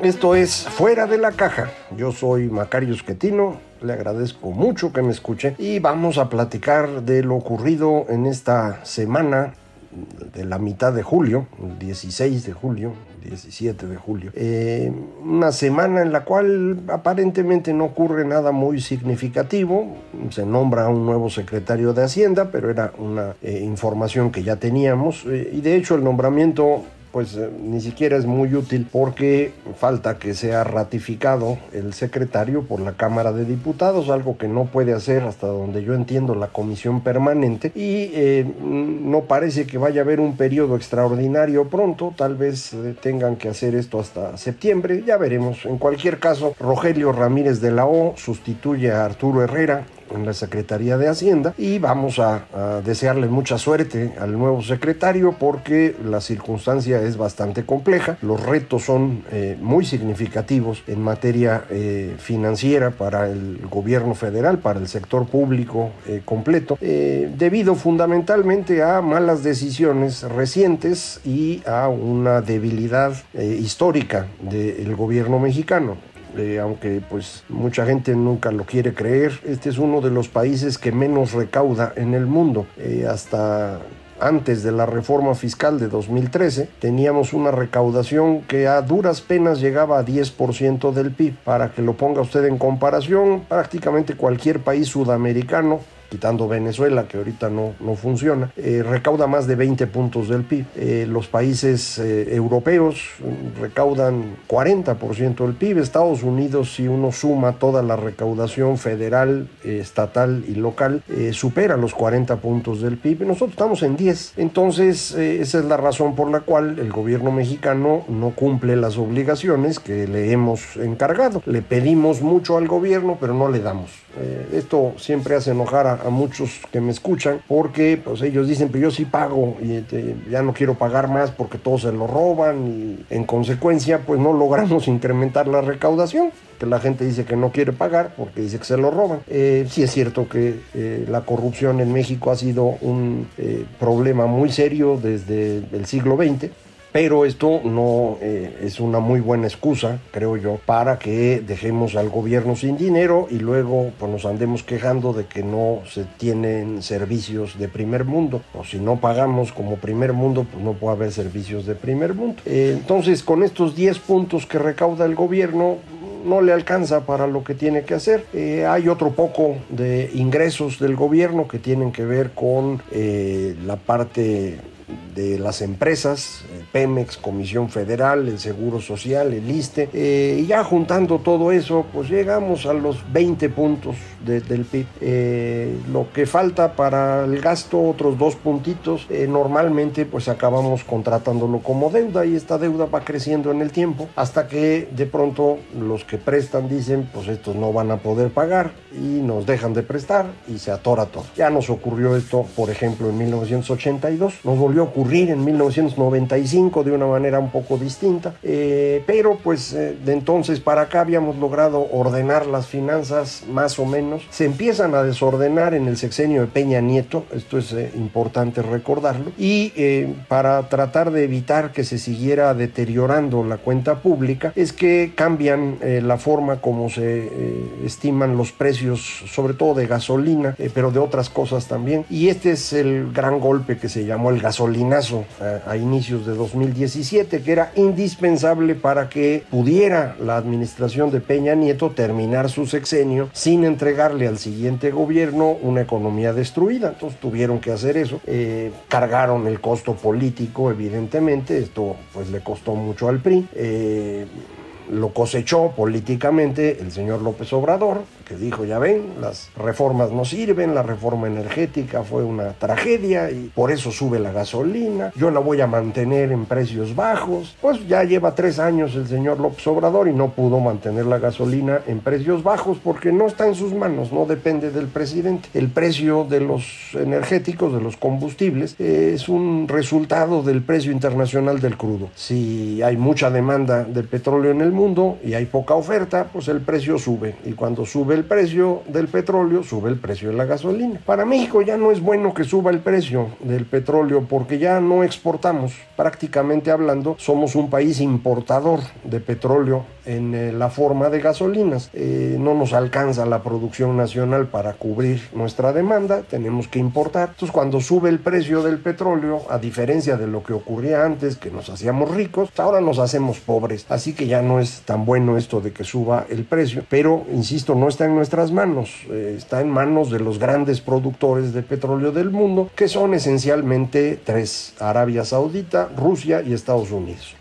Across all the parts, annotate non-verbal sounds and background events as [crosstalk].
Esto es Fuera de la Caja. Yo soy Macario Esquetino. Le agradezco mucho que me escuche y vamos a platicar de lo ocurrido en esta semana de la mitad de julio, el 16 de julio, 17 de julio. Eh, una semana en la cual aparentemente no ocurre nada muy significativo. Se nombra un nuevo secretario de Hacienda, pero era una eh, información que ya teníamos. Eh, y de hecho el nombramiento pues eh, ni siquiera es muy útil porque falta que sea ratificado el secretario por la Cámara de Diputados, algo que no puede hacer hasta donde yo entiendo la comisión permanente y eh, no parece que vaya a haber un periodo extraordinario pronto, tal vez eh, tengan que hacer esto hasta septiembre, ya veremos. En cualquier caso, Rogelio Ramírez de la O sustituye a Arturo Herrera en la Secretaría de Hacienda y vamos a, desearle mucha suerte al nuevo secretario porque la circunstancia es bastante compleja, los retos son eh, muy significativos en materia eh, financiera para el gobierno federal, para el sector público eh, completo, debido fundamentalmente a malas decisiones recientes y a una debilidad histórica del gobierno mexicano. Eh, aunque pues mucha gente nunca lo quiere creer, este es uno de los países que menos recauda en el mundo. Eh, hasta antes de la reforma fiscal de 2013, teníamos una recaudación que a duras penas llegaba a 10% del PIB. Para que lo ponga usted en comparación, prácticamente cualquier país sudamericano quitando Venezuela, que ahorita no, no funciona, eh, recauda más de 20 puntos del PIB. Eh, los países eh, europeos recaudan 40% del PIB. Estados Unidos, si uno suma toda la recaudación federal, estatal y local, supera los 40 puntos del PIB. Nosotros estamos en 10. Entonces, esa es la razón por la cual el gobierno mexicano no cumple las obligaciones que le hemos encargado. Le pedimos mucho al gobierno, pero no le damos. Esto siempre hace enojar a, muchos que me escuchan, porque pues ellos dicen, pero yo sí pago y este, ya no quiero pagar más porque todos se lo roban y en consecuencia pues no logramos [laughs] incrementar la recaudación que la gente dice que no quiere pagar porque dice que se lo roban. Eh, sí es cierto que eh, la corrupción en México ha sido un eh, problema muy serio desde el siglo XX pero esto no eh, es una muy buena excusa, creo yo, para que dejemos al gobierno sin dinero y luego pues, nos andemos quejando de que no se tienen servicios de primer mundo. O si no pagamos como primer mundo, pues no puede haber servicios de primer mundo. Eh, entonces, con estos 10 puntos que recauda el gobierno, no le alcanza para lo que tiene que hacer. Eh, hay otro poco de ingresos del gobierno que tienen que ver con la parte de las empresas, Pemex, Comisión Federal, el Seguro Social, el ISTE, eh, y ya juntando todo eso, pues llegamos a los 20 puntos del PIB. Eh, lo que falta para el gasto, otros dos puntitos, eh, normalmente pues acabamos contratándolo como deuda y esta deuda va creciendo en el tiempo hasta que de pronto los que prestan dicen pues estos no van a poder pagar y nos dejan de prestar y se atora todo. Ya nos ocurrió esto, por ejemplo, en 1982, nos volvió ocurrir en 1995 de una manera un poco distinta, eh, pero pues de entonces para acá habíamos logrado ordenar las finanzas más o menos. Se empiezan a desordenar en el sexenio de Peña Nieto, esto es eh, importante recordarlo, y eh, para tratar de evitar que se siguiera deteriorando la cuenta pública, es que cambian eh, la forma como se estiman los precios, sobre todo de gasolina, pero de otras cosas también, y este es el gran golpe que se llamó el gasolinazo a, inicios de 2017, que era indispensable para que pudiera la administración de Peña Nieto terminar su sexenio sin entregarle al siguiente gobierno una economía destruida. Entonces tuvieron que hacer eso. Eh, cargaron el costo político, evidentemente. Esto pues le costó mucho al PRI. Eh, lo cosechó políticamente el señor López Obrador, dijo, ya ven, las reformas no sirven, la reforma energética fue una tragedia y por eso sube la gasolina, yo la voy a mantener en precios bajos. Pues ya lleva tres años el señor López Obrador y no pudo mantener la gasolina en precios bajos porque no está en sus manos, no depende del presidente. El precio de los energéticos, de los combustibles, es un resultado del precio internacional del crudo. Si hay mucha demanda de petróleo en el mundo y hay poca oferta, pues el precio sube y cuando sube precio del petróleo, sube el precio de la gasolina. Para México ya no es bueno que suba el precio del petróleo porque ya no exportamos. Prácticamente hablando, somos un país importador de petróleo en eh, la forma de gasolinas. Eh, no nos alcanza la producción nacional para cubrir nuestra demanda, tenemos que importar. Entonces cuando sube el precio del petróleo, a diferencia de lo que ocurría antes, que nos hacíamos ricos, ahora nos hacemos pobres. Así que ya no es tan bueno esto de que suba el precio. Pero, insisto, no está en nuestras manos, eh, está en manos de los grandes productores de petróleo del mundo, que son esencialmente tres, Arabia Saudita, Rusia y Estados Unidos.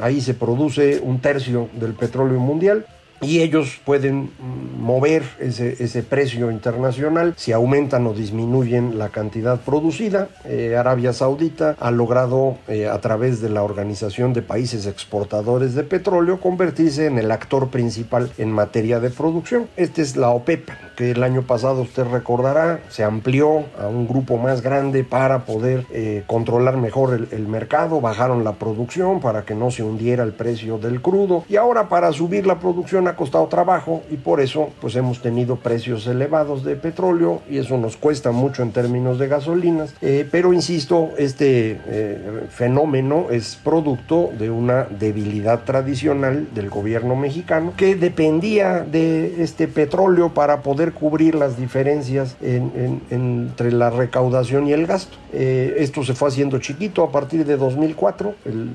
ahí se produce un tercio del petróleo mundial y ellos pueden mover ese, ese, precio internacional si aumentan o disminuyen la cantidad producida. Eh, Arabia Saudita ha logrado eh, a través de la Organización de Países Exportadores de Petróleo convertirse en el actor principal en materia de producción. Esta es la OPEP, que el año pasado usted recordará se amplió a un grupo más grande para poder eh, controlar mejor el, el mercado, bajaron la producción para que no se hundiera el precio del crudo y ahora para subir la producción ha costado trabajo y por eso pues hemos tenido precios elevados de petróleo y eso nos cuesta mucho en términos de gasolinas. Eh, pero insisto, este eh, fenómeno es producto de una debilidad tradicional del gobierno mexicano que dependía de este petróleo para poder cubrir las diferencias entre la recaudación y el gasto. Eh, esto se fue haciendo chiquito a partir de 2004. El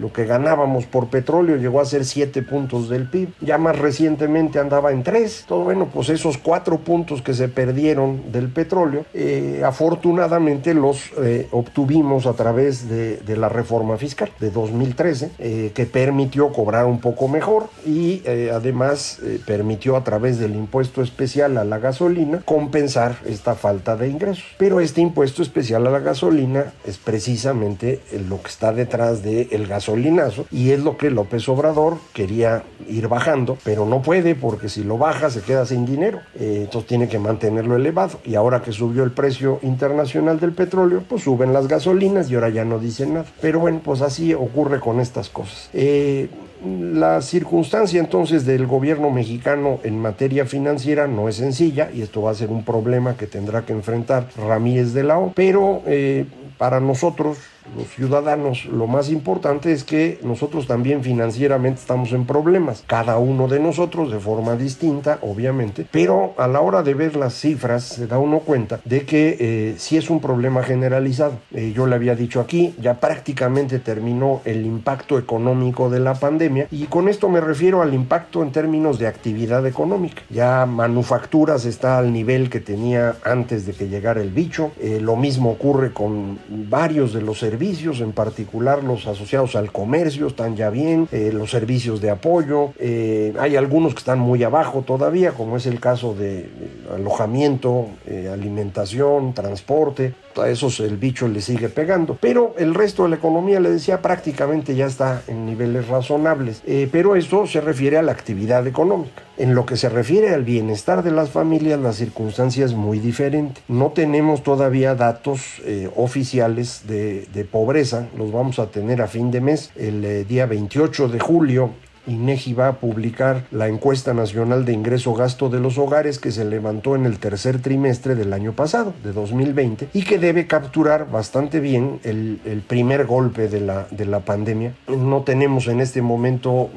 lo que ganábamos por petróleo llegó a ser 7 puntos del PIB. Ya más recientemente andaba en 3. Todo bueno, pues esos 4 puntos que se perdieron del petróleo, eh, afortunadamente los eh, obtuvimos a través de, la reforma fiscal de 2013, eh, que permitió cobrar un poco mejor y además permitió a través del impuesto especial a la gasolina compensar esta falta de ingresos. Pero este impuesto especial a la gasolina es precisamente lo que está detrás del de gasolinazo y es lo que López Obrador quería ir bajando, pero no puede porque si lo baja se queda sin dinero, eh, entonces tiene que mantenerlo elevado y ahora que subió el precio internacional del petróleo, pues suben las gasolinas y ahora ya no dicen nada. Pero bueno, pues así ocurre con estas cosas. Eh, la circunstancia entonces del gobierno mexicano en materia financiera no es sencilla y esto va a ser un problema que tendrá que enfrentar Ramírez de la O, pero eh, para nosotros los ciudadanos, lo más importante es que nosotros también financieramente estamos en problemas, cada uno de nosotros de forma distinta, obviamente, pero a la hora de ver las cifras se da uno cuenta de que eh, sí es un problema generalizado. Eh, yo le había dicho aquí, ya prácticamente terminó el impacto económico de la pandemia y con esto me refiero al impacto en términos de actividad económica. Ya manufacturas está al nivel que tenía antes de que llegara el bicho, eh, lo mismo ocurre con varios de los servicios servicios, en particular los asociados al comercio, están ya bien, eh, los servicios de apoyo, eh, hay algunos que están muy abajo todavía, como es el caso de alojamiento, eh, alimentación, transporte, a esos el bicho le sigue pegando, pero el resto de la economía, le decía, prácticamente ya está en niveles razonables, pero esto se refiere a la actividad económica. En lo que se refiere al bienestar de las familias, la circunstancia es muy diferente. No tenemos todavía datos oficiales de, pobreza, los vamos a tener a fin de mes, el eh, día 28 de julio INEGI va a publicar la encuesta nacional de ingreso gasto de los hogares que se levantó en el tercer trimestre del año pasado, de 2020, y que debe capturar bastante bien el, primer golpe de la, de la pandemia. No tenemos en este momento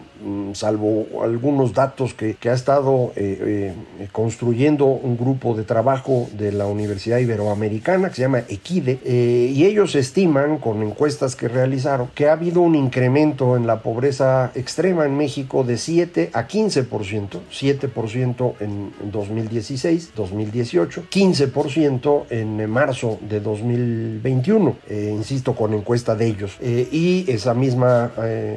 salvo algunos datos que, ha estado eh, eh, construyendo un grupo de trabajo de la Universidad Iberoamericana que se llama Equide, y ellos estiman con encuestas que realizaron que ha habido un incremento en la pobreza extrema en México de 7 a 15%, 7% en 2016, 2018, 15% en marzo de 2021, insisto, con encuesta de ellos. y esa misma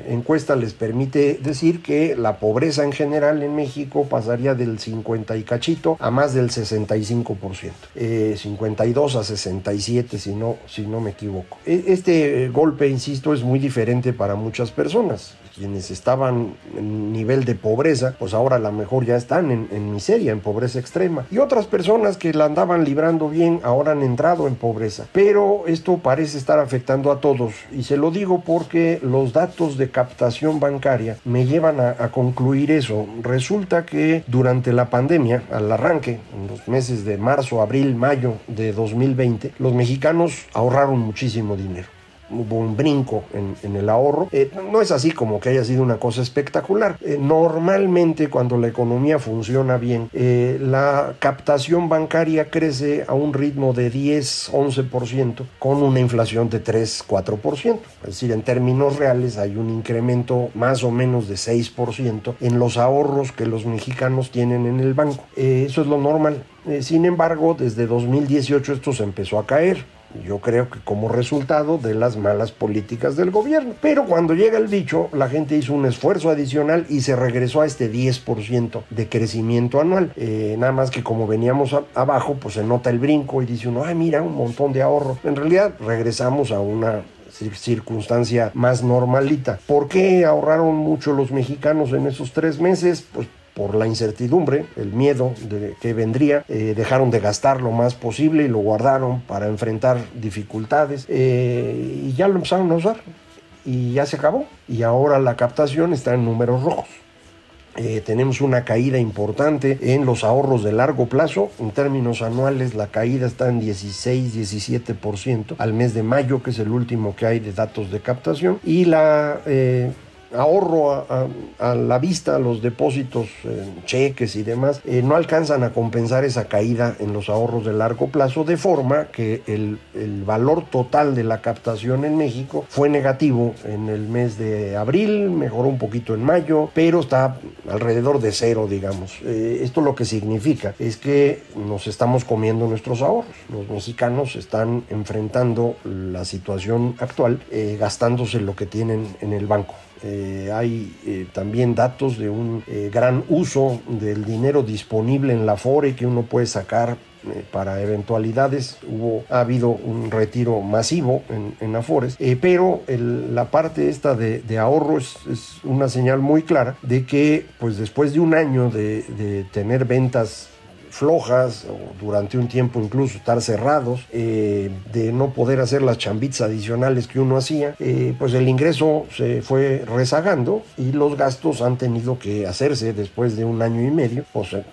encuesta les permite que la pobreza en general en México pasaría del 50 y cachito a más del 65%, 52 eh, a 67 si no, si no me equivoco. E, este golpe, insisto, es muy diferente para muchas personas quienes estaban en nivel de pobreza, pues ahora a lo mejor ya están en, miseria, en pobreza extrema. Y otras personas que la andaban librando bien, ahora han entrado en pobreza. Pero esto parece estar afectando a todos. Y se lo digo porque los datos de captación bancaria me llevan a, a concluir eso. Resulta que durante la pandemia, al arranque, en los meses de marzo, abril, mayo de 2020, los mexicanos ahorraron muchísimo dinero hubo un brinco en, el ahorro. Eh, no es así como que haya sido una cosa espectacular. Eh, normalmente cuando la economía funciona bien, eh, la captación bancaria crece a un ritmo de 10-11% con una inflación de 3-4%. Es decir, en términos reales hay un incremento más o menos de 6% en los ahorros que los mexicanos tienen en el banco. eso es lo normal. sin embargo, desde 2018 esto se empezó a caer yo creo que como resultado de las malas políticas del gobierno. Pero cuando llega el dicho, la gente hizo un esfuerzo adicional y se regresó a este 10% de crecimiento anual. Eh, nada más que como veníamos abajo, pues se nota el brinco y dice uno, ay mira, un montón de ahorro. En realidad regresamos a una circunstancia más normalita. ¿Por qué ahorraron mucho los mexicanos en esos tres meses? Pues por la incertidumbre, el miedo de que vendría, eh, dejaron de gastar lo más posible y lo guardaron para enfrentar dificultades eh, y ya lo empezaron a usar y ya se acabó y ahora la captación está en números rojos. Eh, tenemos una caída importante en los ahorros de largo plazo. En términos anuales, la caída está en 16-17% al mes de mayo, que es el último que hay de datos de captación. Y la ahorro a, la vista, los depósitos, cheques y demás, eh, no alcanzan a compensar esa caída en los ahorros de largo plazo, de forma que el, valor total de la captación en México fue negativo en el mes de abril, mejoró un poquito en mayo, pero está alrededor de cero, digamos. Eh, esto lo que significa es que nos estamos comiendo nuestros ahorros. Los mexicanos están enfrentando la situación actual eh, gastándose lo que tienen en el banco. Eh, hay eh, también datos de un eh, gran uso del dinero disponible en la FORE que uno puede sacar para eventualidades. Hubo, ha habido un retiro masivo en, en Afores, pero la parte esta de, ahorro es, una señal muy clara de que pues después de un año de tener ventas flojas durante un tiempo incluso estar cerrados, eh, de no poder hacer las chambitas adicionales que uno hacía, eh, pues el ingreso se fue rezagando y los gastos han tenido que hacerse después de un año y medio. O sea,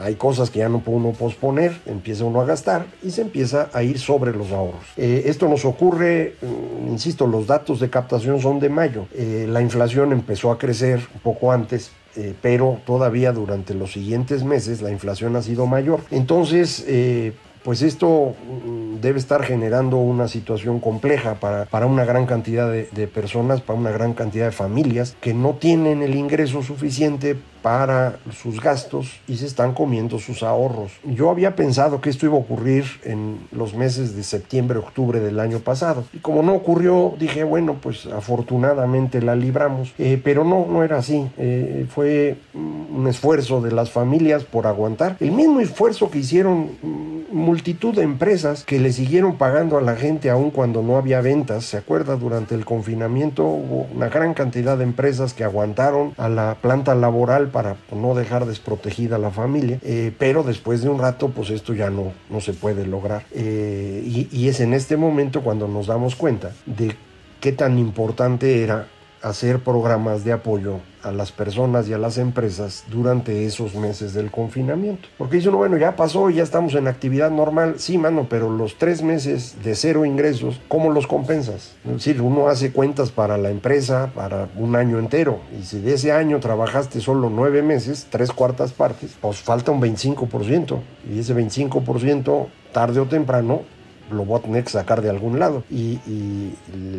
hay cosas que ya no puede uno posponer, empieza uno a gastar y se empieza a ir sobre los ahorros. Eh, esto nos ocurre, mm, insisto, los datos de captación son de mayo. la inflación empezó a crecer un poco antes, eh, pero todavía durante los siguientes meses la inflación ha sido mayor. Entonces, eh, pues esto mm, debe estar generando una situación compleja para, para una gran cantidad de, de, personas, para una gran cantidad de familias que no tienen el ingreso suficiente para sus gastos y se están comiendo sus ahorros. Yo había pensado que esto iba a ocurrir en los meses de septiembre, octubre del año pasado. Y como no ocurrió, dije, bueno, pues afortunadamente la libramos. Eh, pero no, no era así. Eh, fue un esfuerzo de las familias por aguantar. El mismo esfuerzo que hicieron multitud de empresas que le siguieron pagando a la gente aun cuando no había ventas. ¿Se acuerda? Durante el confinamiento hubo una gran cantidad de empresas que aguantaron a la planta laboral para no dejar desprotegida a la familia, eh, pero después de un rato pues esto ya no, no se puede lograr. Eh, y, es en este momento cuando nos damos cuenta de qué tan importante era hacer programas de apoyo a las personas y a las empresas durante esos meses del confinamiento. Porque dice uno, bueno, ya pasó, ya estamos en actividad normal. Sí, mano, pero los tres meses de cero ingresos, ¿cómo los compensas? Es decir, uno hace cuentas para la empresa para un año entero. Y si de ese año trabajaste solo nueve meses, tres cuartas partes, pues falta un 25%. Y ese 25%, tarde o temprano, lo voy a tener que sacar de algún lado. Y,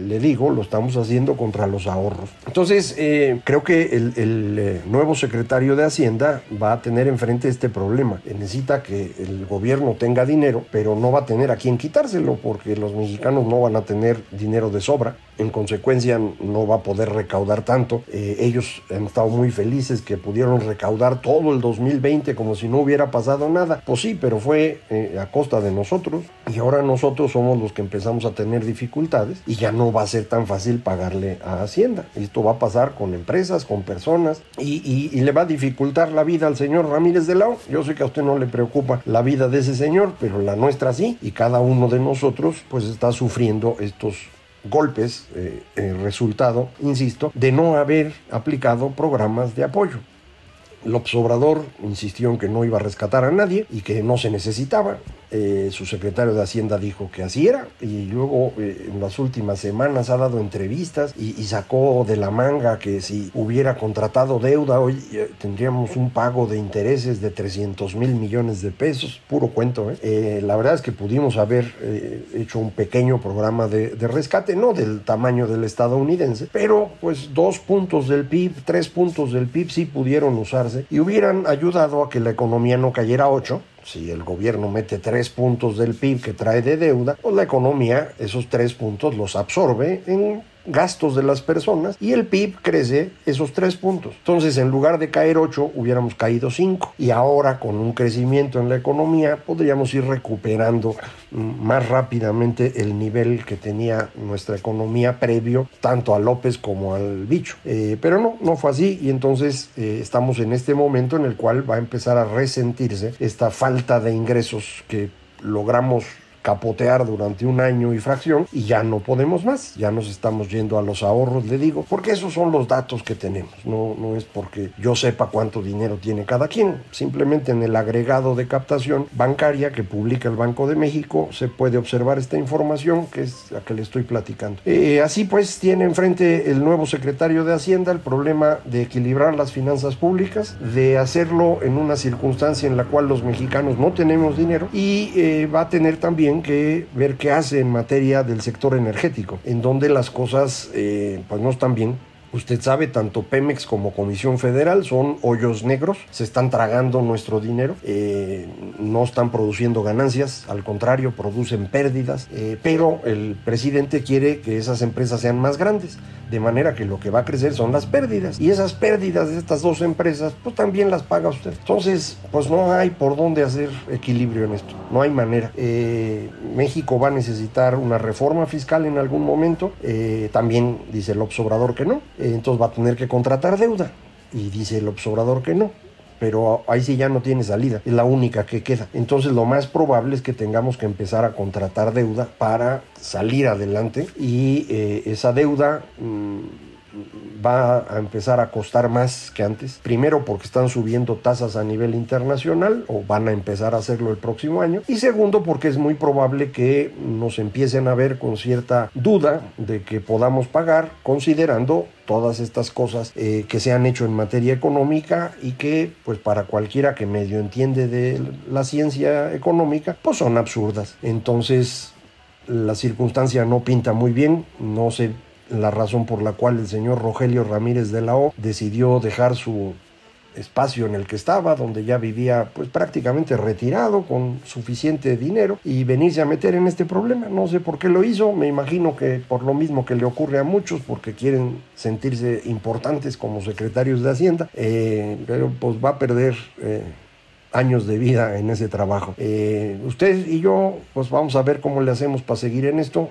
le digo, lo estamos haciendo contra los ahorros. Entonces, eh, creo que el, eh, nuevo secretario de Hacienda va a tener enfrente este problema. Necesita que el gobierno tenga dinero, pero no va a tener a quién quitárselo porque los mexicanos no van a tener dinero de sobra. En consecuencia, no va a poder recaudar tanto. Eh, ellos han estado muy felices que pudieron recaudar todo el 2020 como si no hubiera pasado nada. Pues sí, pero fue a costa de nosotros y ahora nos nosotros somos los que empezamos a tener dificultades y ya no va a ser tan fácil pagarle a Hacienda. Esto va a pasar con empresas, con personas y, le va a dificultar la vida al señor Ramírez de Lao. Yo sé que a usted no le preocupa la vida de ese señor, pero la nuestra sí y cada uno de nosotros pues está sufriendo estos golpes, eh, resultado, insisto, de no haber aplicado programas de apoyo. López Obrador insistió en que no iba a rescatar a nadie y que no se necesitaba. Eh, su secretario de Hacienda dijo que así era y luego eh, en las últimas semanas ha dado entrevistas y, sacó de la manga que si hubiera contratado deuda hoy eh, tendríamos un pago de intereses de 300 mil millones de pesos, puro cuento. la verdad es que pudimos haber hecho un pequeño programa de, de, rescate, no del tamaño del estadounidense, pero pues dos puntos del PIB, tres puntos del PIB sí pudieron usarse y hubieran ayudado a que la economía no cayera a 8 si el gobierno mete tres puntos del PIB que trae de deuda, pues la economía esos tres puntos los absorbe en gastos de las personas y el PIB crece esos tres puntos. Entonces, en lugar de caer 8, hubiéramos caído 5. Y ahora, con un crecimiento en la economía, podríamos ir recuperando mm, más rápidamente el nivel que tenía nuestra economía previo, tanto a López como al bicho. Eh, pero no, no fue así y entonces eh, estamos en este momento en el cual va a empezar a resentirse esta falta de ingresos que logramos capotear durante un año y fracción y ya no podemos más, ya nos estamos yendo a los ahorros, le digo, porque esos son los datos que tenemos, no, no es porque yo sepa cuánto dinero tiene cada quien, simplemente en el agregado de captación bancaria que publica el Banco de México se puede observar esta información que es la que le estoy platicando. Eh, así pues tiene enfrente el nuevo secretario de Hacienda el problema de equilibrar las finanzas públicas, de hacerlo en una circunstancia en la cual los mexicanos no tenemos dinero y eh, va a tener también que ver qué hace en materia del sector energético, en donde las cosas eh, pues no están bien Usted sabe, tanto Pemex como Comisión Federal son hoyos negros, se están tragando nuestro dinero, eh, no están produciendo ganancias, al contrario, producen pérdidas, eh, pero el presidente quiere que esas empresas sean más grandes, de manera que lo que va a crecer son las pérdidas, y esas pérdidas de estas dos empresas, pues también las paga usted. Entonces, pues no hay por dónde hacer equilibrio en esto, no hay manera. Eh, México va a necesitar una reforma fiscal en algún momento, también dice el Obrador que no entonces va a tener que contratar deuda. Y dice el observador que no. Pero ahí sí ya no tiene salida, es la única que queda. Entonces lo más probable es que tengamos que empezar a contratar deuda para salir adelante y eh, esa deuda... Va a empezar a costar más que antes. Primero porque están subiendo tasas a nivel internacional o van a empezar a hacerlo el próximo año. Y segundo porque es muy probable que nos empiecen a ver con cierta duda de que podamos pagar considerando todas estas cosas eh, que se han hecho en materia económica y que pues para cualquiera que medio entiende de la ciencia económica pues son absurdas. Entonces la circunstancia no pinta muy bien, no se la razón por la cual el señor Rogelio Ramírez de la O decidió dejar su espacio en el que estaba, donde ya vivía pues prácticamente retirado con suficiente dinero y venirse a meter en este problema. No sé por qué lo hizo, me imagino que por lo mismo que le ocurre a muchos, porque quieren sentirse importantes como secretarios de Hacienda, eh, pero pues va a perder... Eh, años de vida en ese trabajo. Eh, usted y yo, pues vamos a ver cómo le hacemos para seguir en esto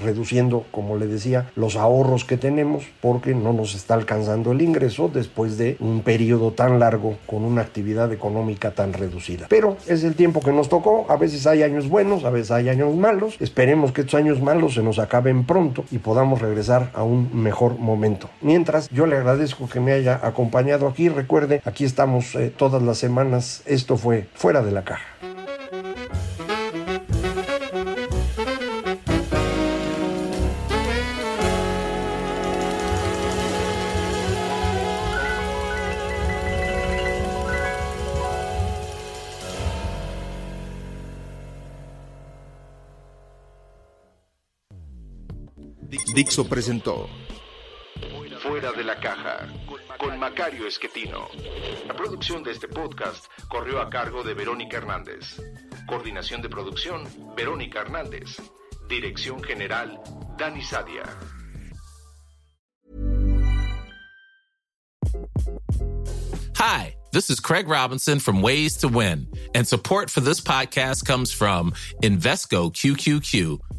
reduciendo, como le decía, los ahorros que tenemos porque no nos está alcanzando el ingreso después de un periodo tan largo con una actividad económica tan reducida. Pero es el tiempo que nos tocó, a veces hay años buenos, a veces hay años malos, esperemos que estos años malos se nos acaben pronto y podamos regresar a un mejor momento. Mientras, yo le agradezco que me haya acompañado aquí, recuerde, aquí estamos eh, todas las semanas, esto fue Fuera de la Caja. Dixo presentó Fuera de la Caja con Macario Esquetino. La producción de este podcast corrió a cargo de Verónica Hernández. Coordinación de producción, Verónica Hernández. Dirección General, Dani Sadia. Hi, this is Craig Robinson from Ways to Win, and support for this podcast comes from Invesco QQQ